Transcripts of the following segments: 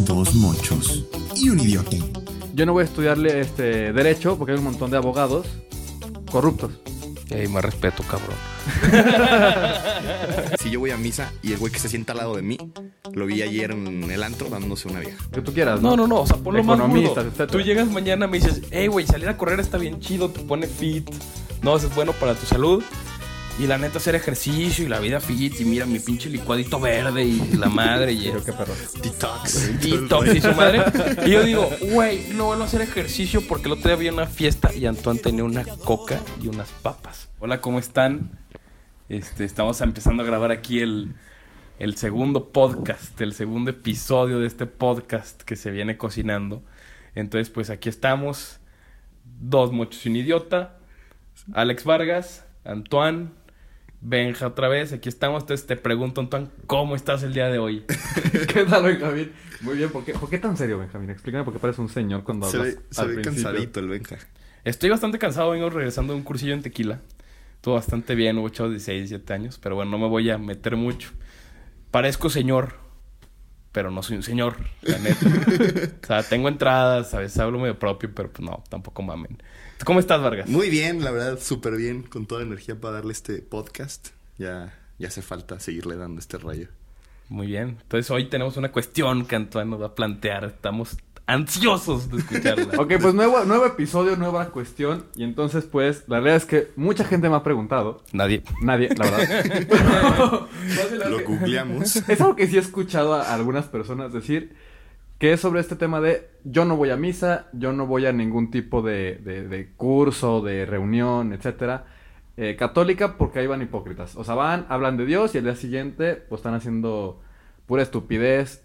Dos mochos y un idiota. Yo no voy a estudiarle este derecho porque hay un montón de abogados corruptos. Ey, más respeto, cabrón. Si yo voy a misa y el güey que se sienta al lado de mí, lo vi ayer en el antro dándose una vieja. Que tú quieras, No, ¿no? no, no, o sea, ponlo más burdo. Tú llegas mañana y me dices, hey, güey, salir a correr está bien chido, te pone fit. No, eso es bueno para tu salud. Y la neta, hacer ejercicio y la vida fit. Y mira mi pinche licuadito verde y la madre y el Qué perro. Detox. detox y su madre. Y yo digo, güey, no vuelvo a hacer ejercicio porque el otro día había una fiesta y Antoine tenía una coca y unas papas. Hola, ¿cómo están? Este, estamos empezando a grabar aquí el, el segundo podcast, el segundo episodio de este podcast que se viene cocinando. Entonces, pues aquí estamos, dos mochos y un idiota, Alex Vargas, Antoine, Benja otra vez, aquí estamos. Entonces te pregunto, Antoine, ¿cómo estás el día de hoy? ¿Qué tal, Benjamín? Muy bien, ¿por qué, ¿por qué tan serio, Benjamín? Explícame por qué pareces un señor cuando Se hablas ve, se al ve principio. cansadito el Benja. Estoy bastante cansado, vengo regresando de un cursillo en tequila. Todo bastante bien, hubo chavos de 16, 17 años, pero bueno, no me voy a meter mucho. Parezco señor, pero no soy un señor, la neta. o sea, tengo entradas, a veces hablo medio propio, pero pues no, tampoco mamen. ¿Cómo estás, Vargas? Muy bien, la verdad, súper bien, con toda la energía para darle este podcast. Ya, ya hace falta seguirle dando este rayo. Muy bien. Entonces hoy tenemos una cuestión que Antoine nos va a plantear. Estamos ansiosos de escucharla. Ok, pues nuevo, nuevo episodio, nueva cuestión. Y entonces, pues, la realidad es que mucha gente me ha preguntado. Nadie. Nadie, la verdad. Lo googleamos. Es algo que sí he escuchado a algunas personas decir, que es sobre este tema de yo no voy a misa, yo no voy a ningún tipo de, de- de curso, de reunión, etcétera, eh, católica, porque ahí van hipócritas. O sea, van, hablan de Dios y al día siguiente, pues están haciendo pura estupidez,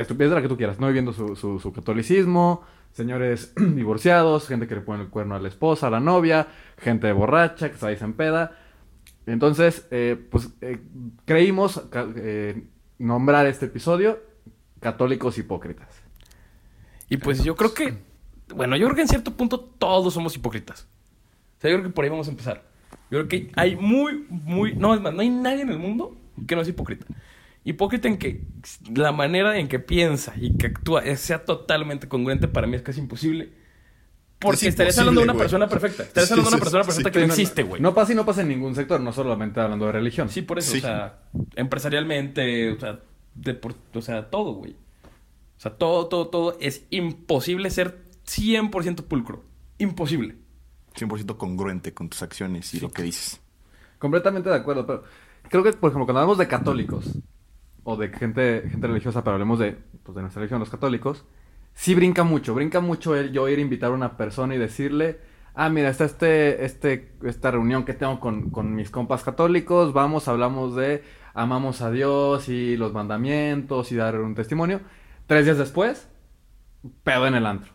estupidez de la que tú quieras, no viviendo su, su- su catolicismo, señores divorciados, gente que le pone el cuerno a la esposa, a la novia, gente borracha que se dice en peda. Entonces, eh, pues eh, creímos eh, nombrar este episodio Católicos Hipócritas. Y pues yo creo que, bueno, yo creo que en cierto punto todos somos hipócritas. O sea, yo creo que por ahí vamos a empezar. Yo creo que hay muy, muy, no, es más, no hay nadie en el mundo que no es hipócrita. Hipócrita en que la manera en que piensa y que actúa sea totalmente congruente para mí es casi imposible. Porque Es estarías hablando de una persona perfecta. Estarías Sí, hablando de una persona perfecta sí. que no existe, güey. No pasa y no pasa en ningún sector, no solamente hablando de religión. Sí, por eso, Sí. o sea, empresarialmente, o sea, o sea, todo, güey. O sea, todo, todo, todo es imposible ser 100% pulcro. Imposible. 100% congruente con tus acciones y lo que dices. Completamente de acuerdo, pero creo que, por ejemplo, cuando hablamos de católicos o de gente, gente religiosa, pero hablemos de, pues, de nuestra religión, los católicos, sí brinca mucho, brinca mucho el yo ir a invitar a una persona y decirle, ah, mira, está este, este, esta reunión que tengo con, con mis compas católicos, vamos, hablamos de amamos a Dios y los mandamientos y dar un testimonio. Tres días después, pedo en el antro.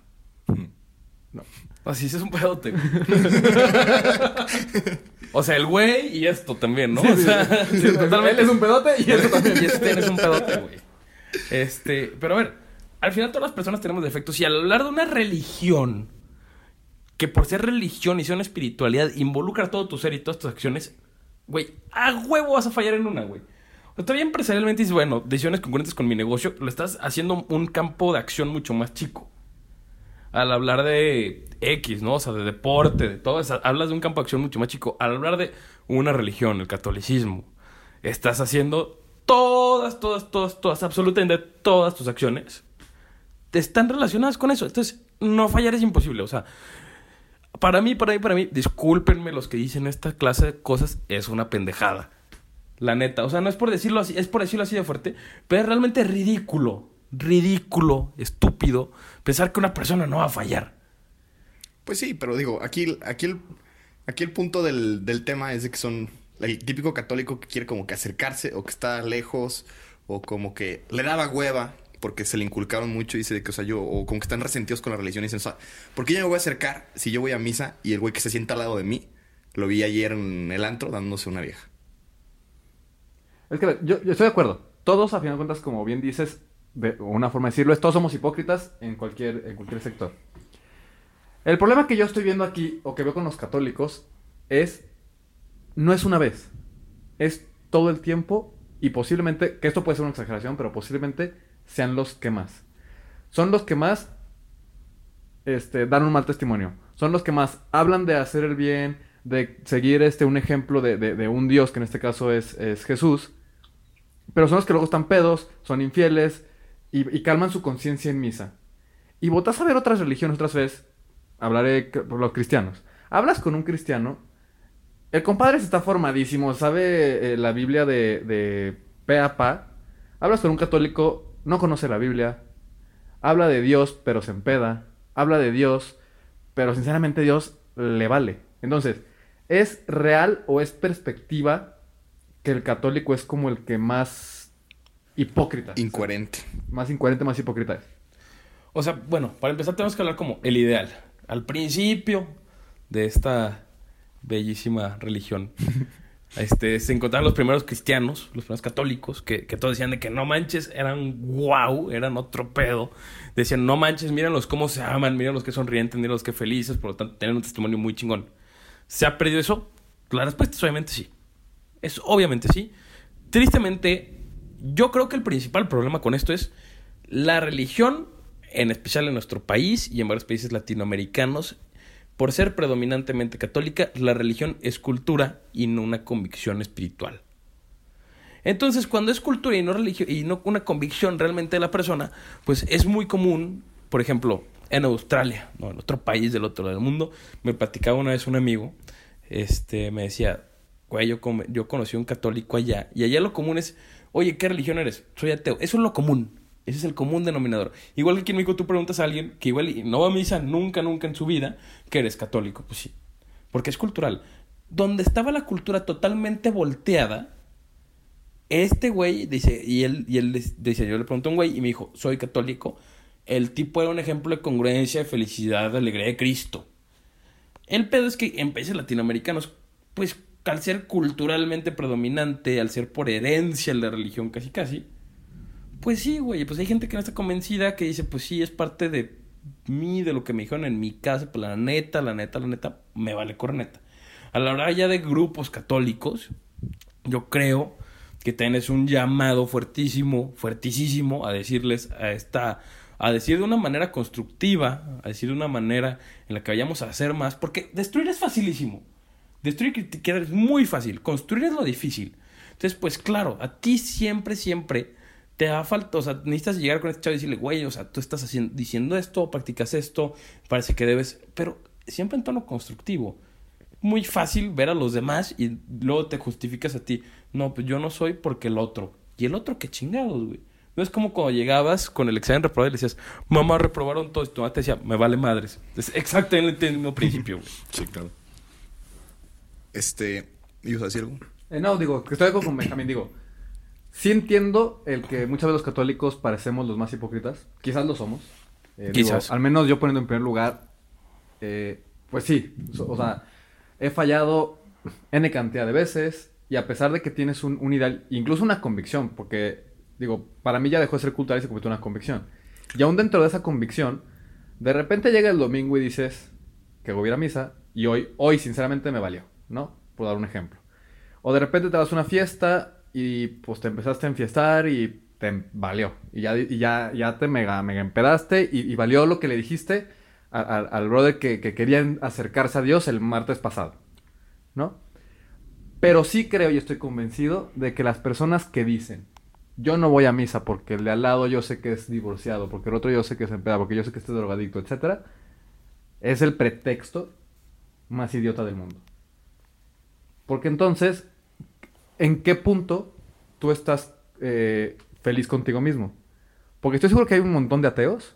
Así es un pedote. o sea, el güey y esto también, ¿no? o sea, sí, totalmente. Él es un pedote y eso también. y este eres un pedote, güey. Este, pero a ver, al final todas las personas tenemos defectos y al hablar de una religión que por ser religión y ser una espiritualidad involucra todo tu ser y todas tus acciones, güey, a huevo vas a fallar en una, güey. O sea, todavía empresarialmente dices, bueno, decisiones congruentes con mi negocio, lo estás haciendo un campo de acción mucho más chico. Al hablar de X, ¿no? O sea, de deporte, de todo eso, hablas de un campo de acción mucho más chico. Al hablar de una religión, el catolicismo, estás haciendo todas, todas, todas, todas, absolutamente todas tus acciones están relacionadas con eso. Entonces, no fallar es imposible. O sea, para mí, para mí, para mí, discúlpenme los que dicen esta clase de cosas, es una pendejada. La neta. O sea, no es por decirlo así, es por decirlo así de fuerte, pero es realmente ridículo, ridículo, estúpido, pensar que una persona no va a fallar. Pues sí, pero digo, aquí, aquí, el, aquí el punto del, del tema es de que son el típico católico que quiere como que acercarse o que está lejos o como que le daba hueva porque se le inculcaron mucho y dice de que, o sea, yo, o como que están resentidos con la religión y dicen, o sea, ¿por qué yo me voy a acercar si yo voy a misa y el güey que se sienta al lado de mí lo vi ayer en el antro dándose una vieja? Es que yo, yo estoy de acuerdo. Todos, a final de cuentas, como bien dices, una forma de decirlo, es todos somos hipócritas en cualquier, en cualquier sector. El problema que yo estoy viendo aquí, o que veo con los católicos, es, no es una vez, es todo el tiempo y posiblemente, que esto puede ser una exageración, pero posiblemente sean los que más. Son los que más este, dan un mal testimonio. Son los que más hablan de hacer el bien, de seguir este, un ejemplo de, de- de un Dios, que en este caso es, es Jesús. Pero son los que luego están pedos, son infieles y, y calman su conciencia en misa. Y botas a ver otras religiones otras veces. Hablaré por los cristianos. Hablas con un cristiano. El compadre está formadísimo, sabe eh, la Biblia de, de pe a pa. Hablas con un católico, no conoce la Biblia. Habla de Dios, pero se empeda. Habla de Dios, pero sinceramente Dios le vale. Entonces, ¿es real o es perspectiva que el católico es como el que más hipócrita? Incoherente. Más incoherente, más hipócrita es. O sea, bueno, para empezar tenemos que hablar como el ideal. Al principio de esta bellísima religión, este, se encontraron los primeros cristianos, los primeros católicos, que, que todos decían de que no manches, eran guau, eran otro pedo. Decían, no manches, míralos cómo se aman, míralos que sonrientes, míralos que felices, por lo tanto, tienen un testimonio muy chingón. ¿Se ha perdido eso? La respuesta es obviamente sí. Es obviamente sí. Tristemente, yo creo que el principal problema con esto es la religión, en especial en nuestro país y en varios países latinoamericanos, por ser predominantemente católica, la religión es cultura y no una convicción espiritual. Entonces, cuando es cultura y no religio- y no una convicción realmente de la persona, pues es muy común, por ejemplo, en Australia, ¿no? en otro país del otro lado del mundo, me platicaba una vez un amigo, este, me decía, güey, yo, yo conocí a un católico allá, y allá lo común es, oye, ¿qué religión eres? Soy ateo. Eso es lo común. Ese es el común denominador. Igual que aquí en México tú preguntas a alguien que igual no va a misa nunca, nunca en su vida, que eres católico. Pues sí. Porque es cultural. Donde estaba la cultura totalmente volteada, este güey dice, y él, y él dice, yo le pregunté a un güey y me dijo, soy católico. El tipo era un ejemplo de congruencia, de felicidad, de alegría de Cristo. El pedo es que en países latinoamericanos, pues al ser culturalmente predominante, al ser por herencia la religión casi casi, pues sí, güey, pues hay gente que no está convencida, que dice, pues sí, es parte de mí, de lo que me dijeron en mi casa, pues la neta, la neta, la neta, me vale corneta. A la hora ya de grupos católicos, yo creo que tienes un llamado fuertísimo, fuertísimo a decirles a esta, a decir de una manera constructiva, a decir de una manera en la que vayamos a hacer más, porque destruir es facilísimo. Destruir y criticar es muy fácil, construir es lo difícil. Entonces, pues claro, a ti siempre, siempre te da falta, o sea, necesitas llegar con este chavo y decirle, güey, o sea, tú estás diciendo esto, practicas esto, parece que debes, pero siempre en tono constructivo. Muy fácil ver a los demás y luego te justificas a ti. No, pues yo no soy porque el otro. Y el otro, qué chingados, güey. No es como cuando llegabas con el examen reprobado y le decías, mamá, reprobaron todo. Y tu mamá te decía, me vale madres. Es exactamente el mismo principio, güey. Sí, claro. Este. ¿Ibas a decir algo? Eh, no, digo, que estoy de acuerdo con Benjamín, digo. Sí entiendo el que muchas veces los católicos parecemos los más hipócritas. Quizás lo somos. Eh, digo, Quizás. al menos yo poniendo en primer lugar, eh, pues sí. so- O sea, he fallado N cantidad de veces y a pesar de que tienes un, un ideal, incluso una convicción, porque, digo, para mí ya dejó de ser cultural y se convirtió en una convicción. Y aún dentro de esa convicción, de repente llega el domingo y dices que voy a ir a misa y hoy, hoy sinceramente me valió, ¿no? Por dar un ejemplo. O de repente te vas a una fiesta y pues te empezaste a enfiestar y te valió. Y ya, ya, ya te mega, mega empedaste y, y valió lo que le dijiste al brother que, que querían acercarse a Dios el martes pasado. ¿No? Pero sí creo y estoy convencido de que las personas que dicen, yo no voy a misa porque el de al lado yo sé que es divorciado, porque el otro yo sé que es empedado, porque yo sé que es drogadicto, etcétera, es el pretexto más idiota del mundo. Porque entonces, ¿en qué punto tú estás eh, feliz contigo mismo? Porque estoy seguro que hay un montón de ateos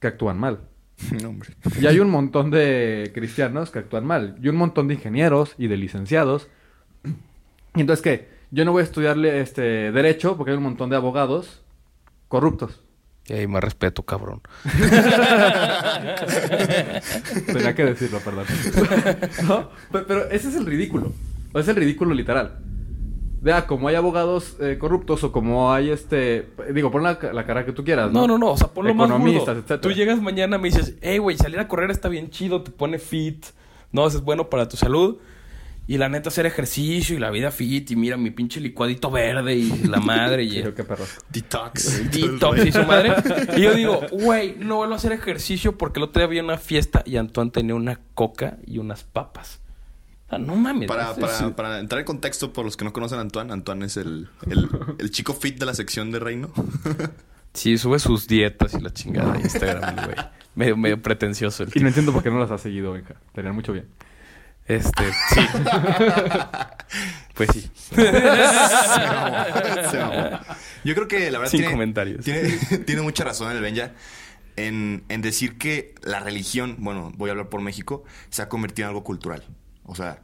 que actúan mal. No, hombre. Y hay un montón de cristianos que actúan mal. Y un montón de ingenieros y de licenciados. Y entonces, ¿qué? Yo no voy a estudiarle este, derecho porque hay un montón de abogados corruptos. Ey, más respeto, cabrón. Tenía que decirlo, perdón. ¿No? Pe- Pero ese es el ridículo. Es el ridículo literal. Vea, como hay abogados eh, corruptos o como hay este... Digo, pon la, la cara que tú quieras, ¿no? No, no, no, o sea, ponlo más Economistas, burdo. etcétera. Tú llegas mañana, me dices, hey, güey, salir a correr está bien chido, te pone fit, no, eso es bueno para tu salud. Y la neta, hacer ejercicio y la vida fit. Y mira mi pinche licuadito verde y la madre. y qué perro. Detox. Detox y su madre. Y yo digo, güey, no vuelvo a hacer ejercicio porque el otro día había una fiesta y Antoine tenía una coca y unas papas. O sea, no mames. Para, para, para entrar en contexto, por los que no conocen a Antoine, Antoine es el, el, el chico fit de la sección de Reino. Sí, sube sus dietas y la chingada de Instagram, güey. Medio, medio pretencioso el Y no entiendo por qué no las has seguido, Benja. Tenían mucho bien. Este, sí. pues sí. Se se. Yo creo que la verdad Sin tiene, comentarios. Tiene, tiene mucha razón el Benja en, en decir que la religión, bueno, voy a hablar por México, se ha convertido en algo cultural. O sea,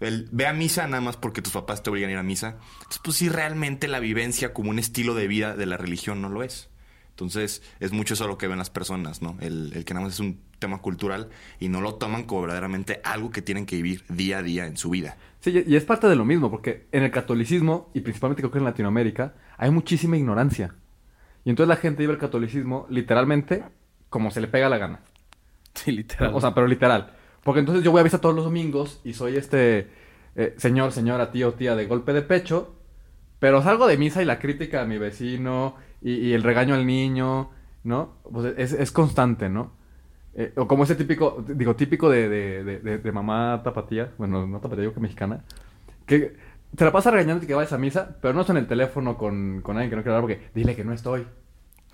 el ve a misa nada más porque tus papás te obligan a ir a misa. Entonces, pues sí, realmente la vivencia como un estilo de vida de la religión no lo es. Entonces, es mucho eso lo que ven las personas, ¿no? El, el que nada más es un tema cultural y no lo toman como verdaderamente algo que tienen que vivir día a día en su vida. Sí, y es parte de lo mismo, porque en el catolicismo, y principalmente creo que en Latinoamérica, hay muchísima ignorancia. Y entonces la gente vive el catolicismo literalmente como se le pega la gana. Sí, literal. O sea, pero literal. Porque entonces yo voy a misa todos los domingos y soy este eh, señor, señora, tío, tía de golpe de pecho. Pero salgo de misa y la crítica a mi vecino y, y el regaño al niño, ¿no? Pues es, es constante, ¿no? Eh, o como ese típico, digo, típico de, de, de, de- mamá tapatía, bueno, no tapatía, digo que mexicana, que te la pasa regañando que vayas a misa, pero no está en el teléfono con, con alguien que no quiere hablar porque dile que no estoy.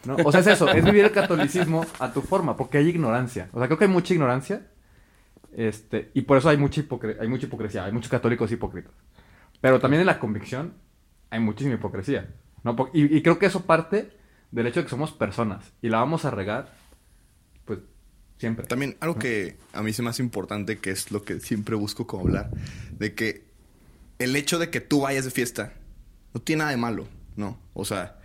¿no? O sea, es eso, es vivir el catolicismo a tu forma, porque hay ignorancia. O sea, creo que hay mucha ignorancia. Este, y por eso hay mucha, hay mucha hipocresía, hay muchos católicos hipócritas. Pero también en la convicción hay muchísima hipocresía. ¿no? Y, y creo que eso parte del hecho de que somos personas y la vamos a regar, siempre. También algo que a mí se me hace importante, que es lo que siempre busco como hablar, de que el hecho de que tú vayas de fiesta no tiene nada de malo, ¿no? O sea,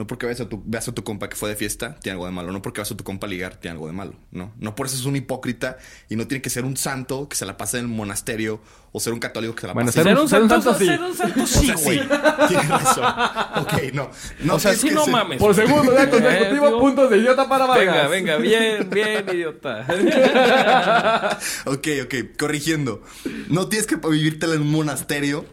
no porque veas a tu, veas a tu compa que fue de fiesta, tiene algo de malo. No porque vas a tu compa ligar, tiene algo de malo, ¿no? No por eso es un hipócrita y no tiene que ser un santo que se la pase en el monasterio o ser un católico que se la Bueno, pase... ser un- ser un santo sí. ser un santo sí, güey. Tienes razón. Ok, no. no o sea, sí que no ser- mames. Por segundo día consecutivo, Eh, puntos de idiota para Venga, Vargas. venga, bien, bien, idiota. Ok, ok, corrigiendo. No tienes que vivírtela en un monasterio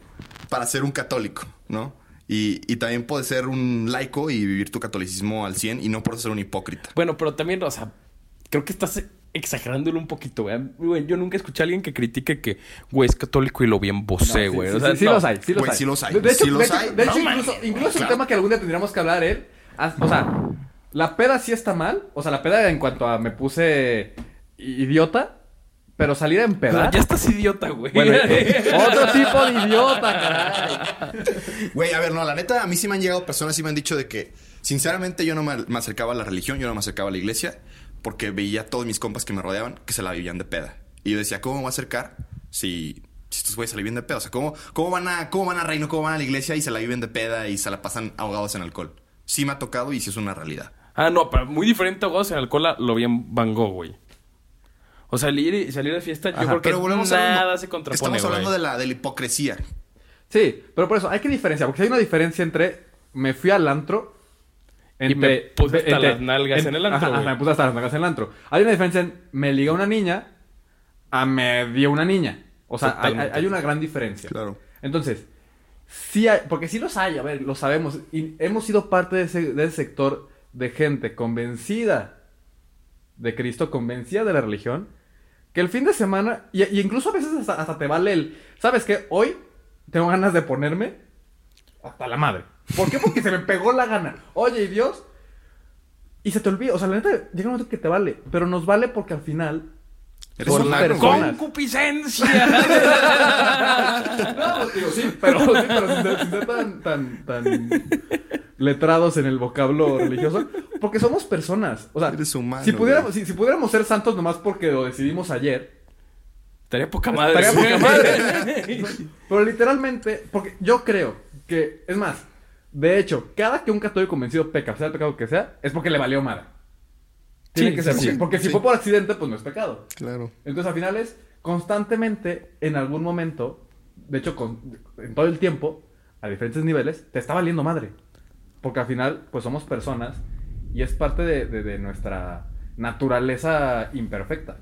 para ser un católico, ¿no? Y, y también puedes ser un laico y vivir tu catolicismo al 100 y no por ser un hipócrita. Bueno, pero también, o sea, creo que estás exagerándolo un poquito, güey. Güey, Yo nunca escuché a alguien que critique que, güey, es católico y lo bien No, vocé, sí, güey. sí, o sea, sí, sí no. los hay, sí los Güey, hay. sí los hay, De, de hecho, sí los de hecho- hay. de hecho, No incluso, incluso es un claro. tema que algún día tendríamos que hablar él. O sea, la peda sí está mal. O sea, la peda en cuanto a me puse idiota. Pero salir a empedar. Ya estás idiota, güey. Bueno, eh, otro tipo de idiota, caray. Güey, a ver, no, la neta, a mí sí me han llegado personas y me han dicho de que, sinceramente, yo no me, me acercaba a la religión, yo no me acercaba a la iglesia, porque veía a todos mis compas que me rodeaban que se la vivían de peda. Y yo decía, ¿cómo me voy a acercar si, si estos güeyes se la viven de peda? O sea, ¿cómo, cómo, van a, ¿cómo van a reino, cómo van a la iglesia y se la viven de peda y se la pasan ahogados en alcohol? Sí me ha tocado y sí es una realidad. Ah, no, pero muy diferente a vos en alcohol a lo bien Van Gogh, güey. O sea, salir, y- salir de fiesta, yo creo que Pero volvemos a lo nada mismo. se contrapone, Estamos hablando güey. de la, de la hipocresía. Sí, pero por eso hay que diferenciar. Porque hay una diferencia entre me fui al antro. Y me puse hasta las nalgas en el antro, Ajá, me puse hasta las nalgas en el antro. Hay una diferencia en me liga una niña a me dio una niña. O sea, hay una gran diferencia. Claro. Entonces, sí hay, porque sí los hay, a ver, lo sabemos. Y hemos sido parte de ese, de ese sector de gente convencida de Cristo, convencida de la religión, que el fin de semana, y, y incluso a veces hasta, hasta te vale el, ¿sabes qué? Hoy tengo ganas de ponerme hasta la madre. ¿Por qué? Porque se me pegó la gana. Oye, ¿y Dios? Y se te olvida, o sea, la neta, llega un momento que te vale, pero nos vale porque al final Eres somos un naco, personas. ¡Concupiscencia! No, digo, sí, pero, sí, pero sin, ser, sin ser tan, tan, tan letrados en el vocablo religioso, porque somos personas. O sea, Eres humano, si, pudiéramos, si, si pudiéramos ser santos nomás porque lo decidimos ayer, Estaría poca madre. estaría poca madre. Pero literalmente, porque yo creo que, es más, de hecho, cada que un católico convencido peca, sea el pecado que sea, es porque le valió madre. Tiene Sí, que sí, ser sí. porque si Sí. fue por accidente, pues no es pecado. Claro. Entonces, al final es constantemente, en algún momento, de hecho, con- en todo el tiempo, a diferentes niveles, te está valiendo madre. Porque al final, pues somos personas y es parte de, de- de nuestra naturaleza imperfecta.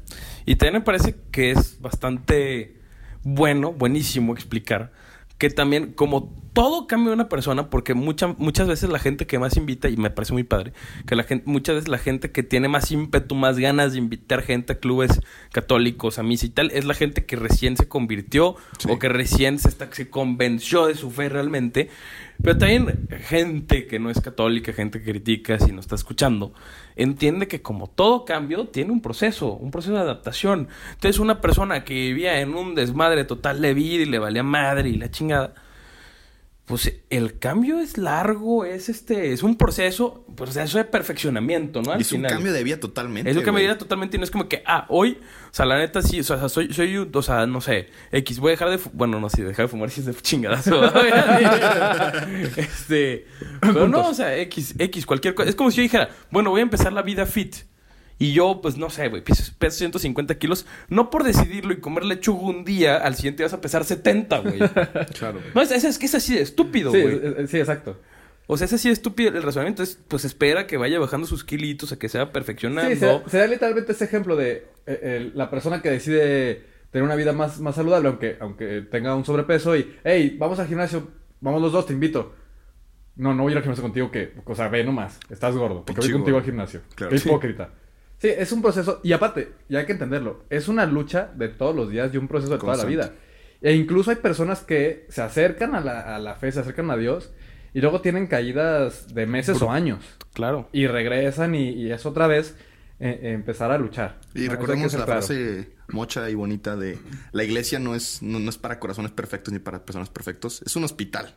Y también me parece que es bastante bueno, buenísimo explicar que también, como todo cambia de una persona, porque mucha, muchas veces la gente que más invita, y me parece muy padre, que la gente, muchas veces la gente que tiene más ímpetu, más ganas de invitar gente a clubes católicos, a misa y tal, es la gente que recién se convirtió Sí. o que recién se, está, se convenció de su fe realmente. Pero también gente que no es católica, gente que critica, si no está escuchando, entiende que como todo cambio tiene un proceso, un proceso de adaptación. Entonces una persona que vivía en un desmadre total de vida y le valía madre y la chingada, pues el cambio es largo, es este, es un proceso, proceso de perfeccionamiento, ¿no? Al es un final. cambio de vida totalmente. Es que me güey. dirá totalmente y no es como que, ah, hoy, o sea, la neta sí, o sea, soy, soy, un- o sea, no sé, X, voy a dejar de, bueno, no, sí, dejar de fumar si es de chingadazo. este, pero no, o sea, X, X, cualquier cosa. Es como si yo dijera, bueno, voy a empezar la vida fit. Y yo, pues no sé, güey, peso, peso 150 kilos. No por decidirlo y comer lechuga un día, al siguiente vas a pesar 70, güey. Claro. No, es, es, es que es así de estúpido, Sí, güey. es- sí, exacto. O sea, es así de estúpido el razonamiento. Es, pues espera que vaya bajando sus kilitos, a que se vaya perfeccionando. Sí, será, será literalmente ese ejemplo de eh, la persona que decide tener una vida más, más saludable, aunque, aunque tenga un sobrepeso y, hey, vamos al gimnasio, vamos los dos, te invito. No, no voy a ir al gimnasio contigo que, o sea, ve nomás, estás gordo, porque voy Pinche contigo al gimnasio. Claro. Qué hipócrita. Sí, es un proceso, y aparte, ya hay que entenderlo, es una lucha de todos los días y un proceso de toda la vida. E incluso hay personas que se acercan a la, a la fe, se acercan a Dios, y luego tienen caídas de meses o años. Claro. Y regresan y, y es otra vez eh, eh, empezar a luchar. Y ¿no? recordemos la claro. frase mocha y bonita de la iglesia no es, no, no es para corazones perfectos ni para personas perfectos, es un hospital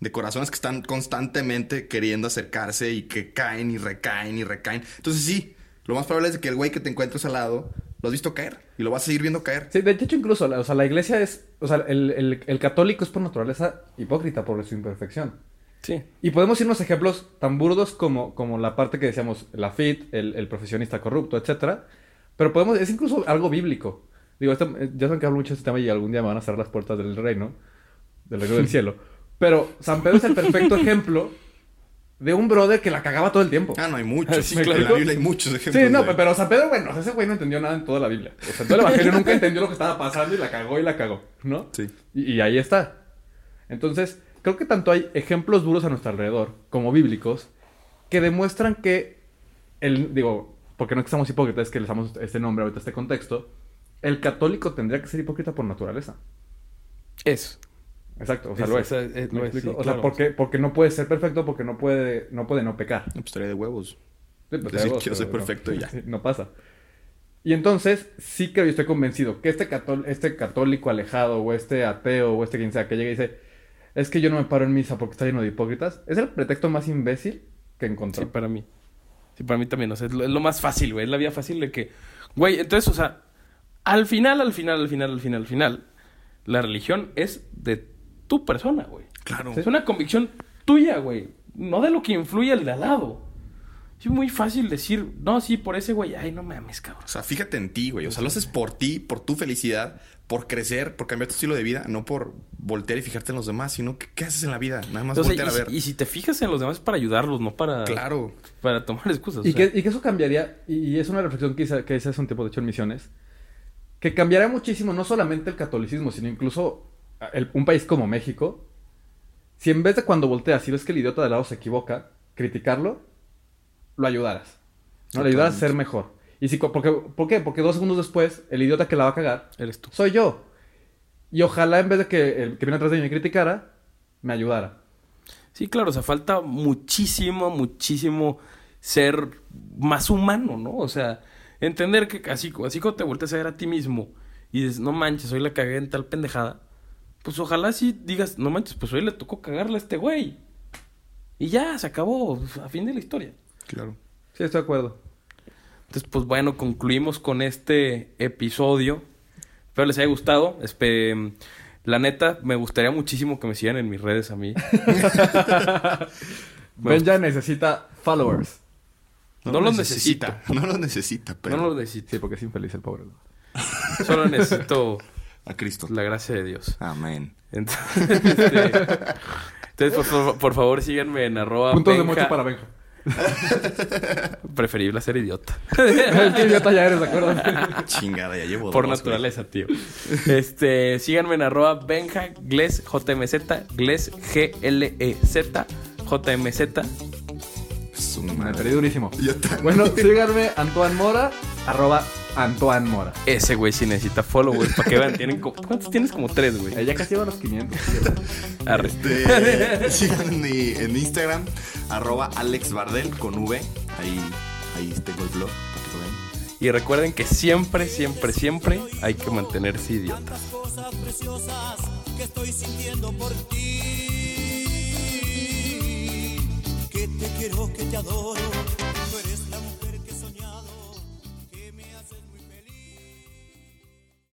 de corazones que están constantemente queriendo acercarse y que caen y recaen y recaen. Entonces sí, lo más probable es de que el güey que te encuentres al lado lo has visto caer y lo vas a seguir viendo caer. Sí, de hecho incluso, la, o sea, la iglesia es, o sea, el, el- el católico es por naturaleza hipócrita por su imperfección. Sí. Y podemos irnos a ejemplos tan burdos como, como la parte que decíamos, la fit, el, el profesionista corrupto, etcétera. Pero podemos, es incluso algo bíblico. Digo, esto, eh, ya saben que hablo mucho de este tema y algún día me van a cerrar las puertas del reino, del reino del cielo. Pero San Pedro es el perfecto ejemplo de un brother que la cagaba todo el tiempo. Ah, no hay muchos. Sí, en claro. la Biblia hay muchos ejemplos. Sí, no, de- pero San Pedro, bueno, ese güey no entendió nada en toda la Biblia. O sea, en todo el Evangelio nunca entendió lo que estaba pasando y la cagó y la cagó, ¿no? Sí. Y, y ahí está. Entonces, creo que tanto hay ejemplos duros a nuestro alrededor, como bíblicos, que demuestran que, el, digo, porque no es que seamos hipócritas, es que les damos este nombre ahorita, este contexto, el católico tendría que ser hipócrita por naturaleza. Es. Exacto, o sea, Es- lo es. es- es- ¿Me lo es, explico? sí, o sea, claro. porque, porque no puede ser perfecto, porque no puede no, puede no pecar. No, pues estaría de huevos. Sí, pues, Decir, quiero ser perfecto y ya. no pasa. Y entonces, sí creo y estoy convencido que este, cató- este católico alejado, o este ateo, o este quien sea, que llega y dice, es que yo no me paro en misa porque está lleno de hipócritas, es el pretexto más imbécil que encontró. Sí, para mí. Sí, para mí también. O sea, es lo, es lo más fácil, güey. Es la vía fácil de que. Güey, entonces, o sea, al final, al final, al final, al final, al final, la religión es de tu persona, güey. Claro. Es una convicción tuya, güey. No de lo que influye al de al lado. Es muy fácil decir, no, sí, por ese güey. Ay, no mames, cabrón. O sea, fíjate en ti, güey. O sea, lo haces por ti, por tu felicidad, por crecer, por cambiar tu estilo de vida, no por voltear y fijarte en los demás, sino que qué haces en la vida. Nada más Entonces, voltear y, a ver. si- y si te fijas en los demás es para ayudarlos, no para, Claro. para tomar excusas. Y o sea. que, y que eso cambiaría, y y es una reflexión que hice, que hice hace un tiempo, de hecho, en Misiones, que cambiaría muchísimo no solamente el catolicismo, sino incluso el- un país como México, si en vez de cuando volteas y ves que el idiota de lado se equivoca, criticarlo, lo ayudaras. ¿no? Le ayudaras a ser mejor. Y si, porque, ¿Por qué? Porque dos segundos después, el idiota que la va a cagar Eres tú. soy yo. Y ojalá en vez de que el que viene atrás de mí me criticara, me ayudara. Sí, claro, o sea, falta muchísimo, muchísimo ser más humano, ¿no? O sea, entender que así, así como te volteas a ver a ti mismo y dices, no manches, hoy la cagué en tal pendejada, pues ojalá sí digas, no manches, pues hoy le tocó cagarle a este güey. Y ya, se acabó, a fin de la historia. Claro. Sí, estoy de acuerdo. Entonces, pues bueno, concluimos con este episodio. Espero les haya gustado. Espe- la neta, me gustaría muchísimo que me sigan en mis redes a mí. Ben ya necesita followers. No los necesito. No los necesita, pero No lo necesito. Sí, porque es infeliz el pobre. Solo necesito a Cristo. la gracia de Dios. Amén. Entonces, este, entonces, por, favor- por favor, síganme en arroba Puntos de mocho para Benja. Preferible ser idiota. Qué idiota ya eres, ¿de acuerdo? Chingada, ya llevo Por dos, güey. naturaleza, tío. Este, síganme en arroba Benja Gles JMZ, Gles G-L-E-Z, JMZ. Es un Me durísimo. Bueno, síganme Antoine Mora, arroba Antoine Mora. Ese güey sí necesita followers para que vean. Tienen como- ¿Cuántos tienes? Como tres, güey. Eh, ya casi iba a los 500. Arre. Este, síganme en, en Instagram, arroba Alex Bardel con V. Ahí, ahí tengo el blog. Y recuerden que siempre, siempre, siempre hay que mantenerse idiota. cosas preciosas que estoy sintiendo por ti. Que te quiero, que te adoro,